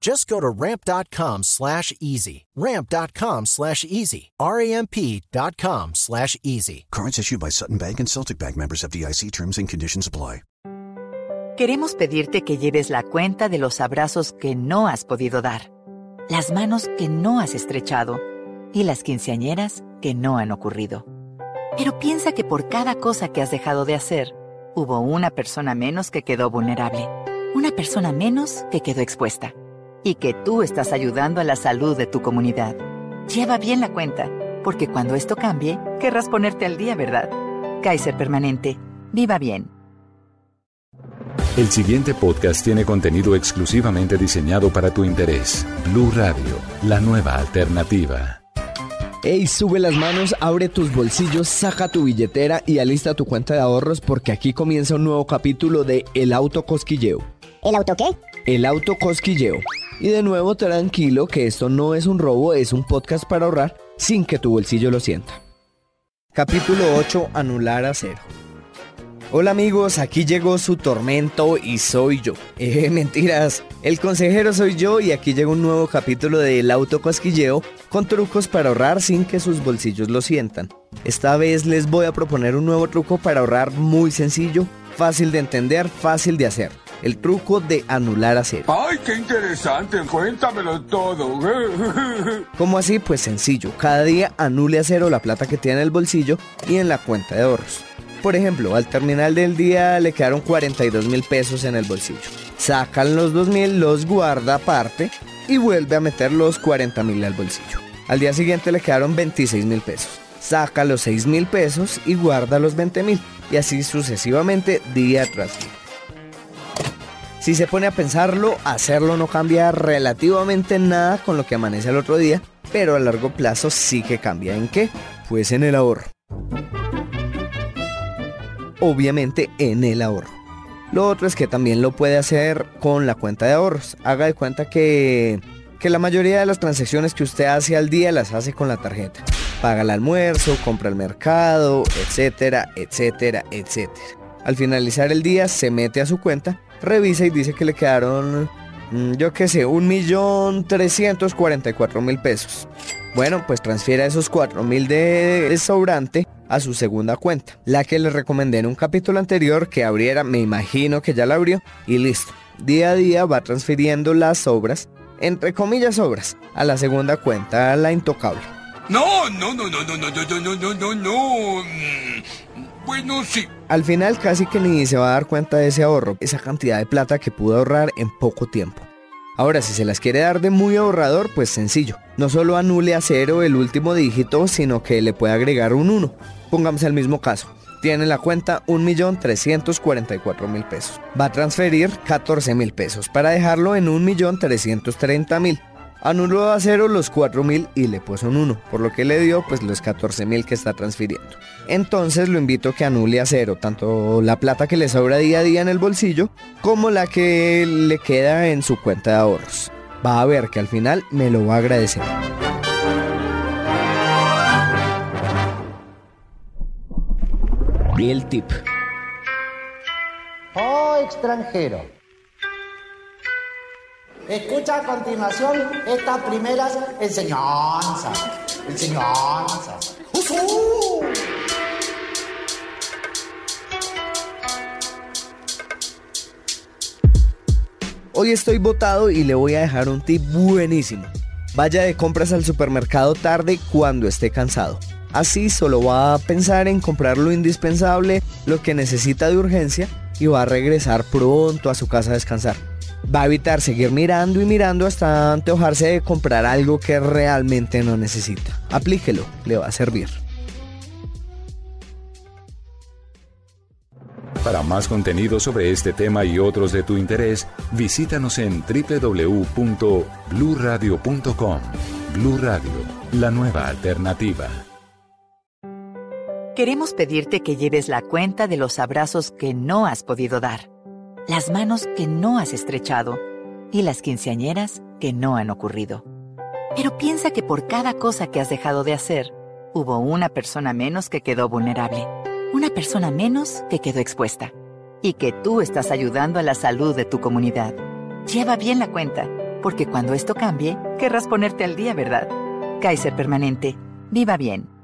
Just go to ramp.com slash easy. Ramp.com slash easy. R-A-M-P.com slash easy. Cards issued by Sutton Bank and Celtic Bank members of DIC terms and conditions apply. Queremos pedirte que lleves la cuenta de los abrazos que no has podido dar, las manos que no has estrechado y las quinceañeras que no han ocurrido. Pero piensa que por cada cosa que has dejado de hacer, hubo una persona menos que quedó vulnerable, una persona menos que quedó expuesta y que tú estás ayudando a la salud de tu comunidad. Lleva bien la cuenta, porque cuando esto cambie, querrás ponerte al día, ¿verdad? Kaiser Permanente. Viva bien. El siguiente podcast tiene contenido exclusivamente diseñado para tu interés. Blue Radio, la nueva alternativa. Ey, sube las manos, abre tus bolsillos, saca tu billetera y alista tu cuenta de ahorros porque aquí comienza un nuevo capítulo de El Auto Cosquilleo. ¿El auto qué? El Auto Cosquilleo. Y de nuevo tranquilo que esto no es un robo, es un podcast para ahorrar sin que tu bolsillo lo sienta. Capítulo 8. Anular a cero. Hola amigos, aquí llegó su tormento y soy yo. Eh, mentiras, el consejero soy yo y aquí llega un nuevo capítulo del autocosquilleo con trucos para ahorrar sin que sus bolsillos lo sientan. Esta vez les voy a proponer un nuevo truco para ahorrar muy sencillo, fácil de entender, fácil de hacer. El truco de anular a cero. ¡Ay, qué interesante! Cuéntamelo todo. ¿Cómo así? Pues sencillo. Cada día anule a cero la plata que tiene en el bolsillo y en la cuenta de ahorros. Por ejemplo, al terminar del día le quedaron 42 mil pesos en el bolsillo. Sacan los 2 mil, los guarda aparte y vuelve a meter los 40 mil al bolsillo. Al día siguiente le quedaron 26 mil pesos. Saca los 6 mil pesos y guarda los 20 mil. Y así sucesivamente día tras día. Si se pone a pensarlo, hacerlo no cambia relativamente nada con lo que amanece al otro día, pero a largo plazo sí que cambia. ¿En qué? Pues en el ahorro. Obviamente en el ahorro. Lo otro es que también lo puede hacer con la cuenta de ahorros. Haga de cuenta que, que la mayoría de las transacciones que usted hace al día las hace con la tarjeta. Paga el almuerzo, compra el mercado, etcétera, etcétera, etcétera. Al finalizar el día se mete a su cuenta, revisa y dice que le quedaron, mm, yo qué sé, un millón trescientos cuarenta y cuatro mil pesos. Bueno, pues transfiera esos cuatro mil de sobrante a su segunda cuenta, la que le recomendé en un capítulo anterior que abriera, me imagino que ya la abrió, y listo. Día a día va transfiriendo las obras, entre comillas obras, a la segunda cuenta, a la intocable. No, no, no, no, no, no, no, no, no, no, no. Al final casi que ni se va a dar cuenta de ese ahorro, esa cantidad de plata que pudo ahorrar en poco tiempo. Ahora, si se las quiere dar de muy ahorrador, pues sencillo. No solo anule a cero el último dígito, sino que le puede agregar un 1. Pongamos el mismo caso. Tiene la cuenta 1.344.000 pesos. Va a transferir 14.000 pesos para dejarlo en 1.330.000. Anuló a cero los 4.000 y le puso un 1, por lo que le dio pues los 14.000 que está transfiriendo. Entonces lo invito a que anule a cero tanto la plata que le sobra día a día en el bolsillo como la que le queda en su cuenta de ahorros. Va a ver que al final me lo va a agradecer. Y el tip. Oh extranjero. Escucha a continuación estas primeras enseñanzas. Enseñanzas. ¡Usú! Hoy estoy botado y le voy a dejar un tip buenísimo. Vaya de compras al supermercado tarde cuando esté cansado. Así solo va a pensar en comprar lo indispensable, lo que necesita de urgencia y va a regresar pronto a su casa a descansar. Va a evitar seguir mirando y mirando hasta antojarse de comprar algo que realmente no necesita. Aplíquelo, le va a servir. Para más contenido sobre este tema y otros de tu interés, visítanos en www.bluradio.com. Blu Radio, la nueva alternativa. Queremos pedirte que lleves la cuenta de los abrazos que no has podido dar, las manos que no has estrechado y las quinceañeras que no han ocurrido. Pero piensa que por cada cosa que has dejado de hacer, hubo una persona menos que quedó vulnerable una persona menos que quedó expuesta. Y que tú estás ayudando a la salud de tu comunidad. Lleva bien la cuenta, porque cuando esto cambie, querrás ponerte al día, ¿verdad? Kaiser Permanente. Viva bien.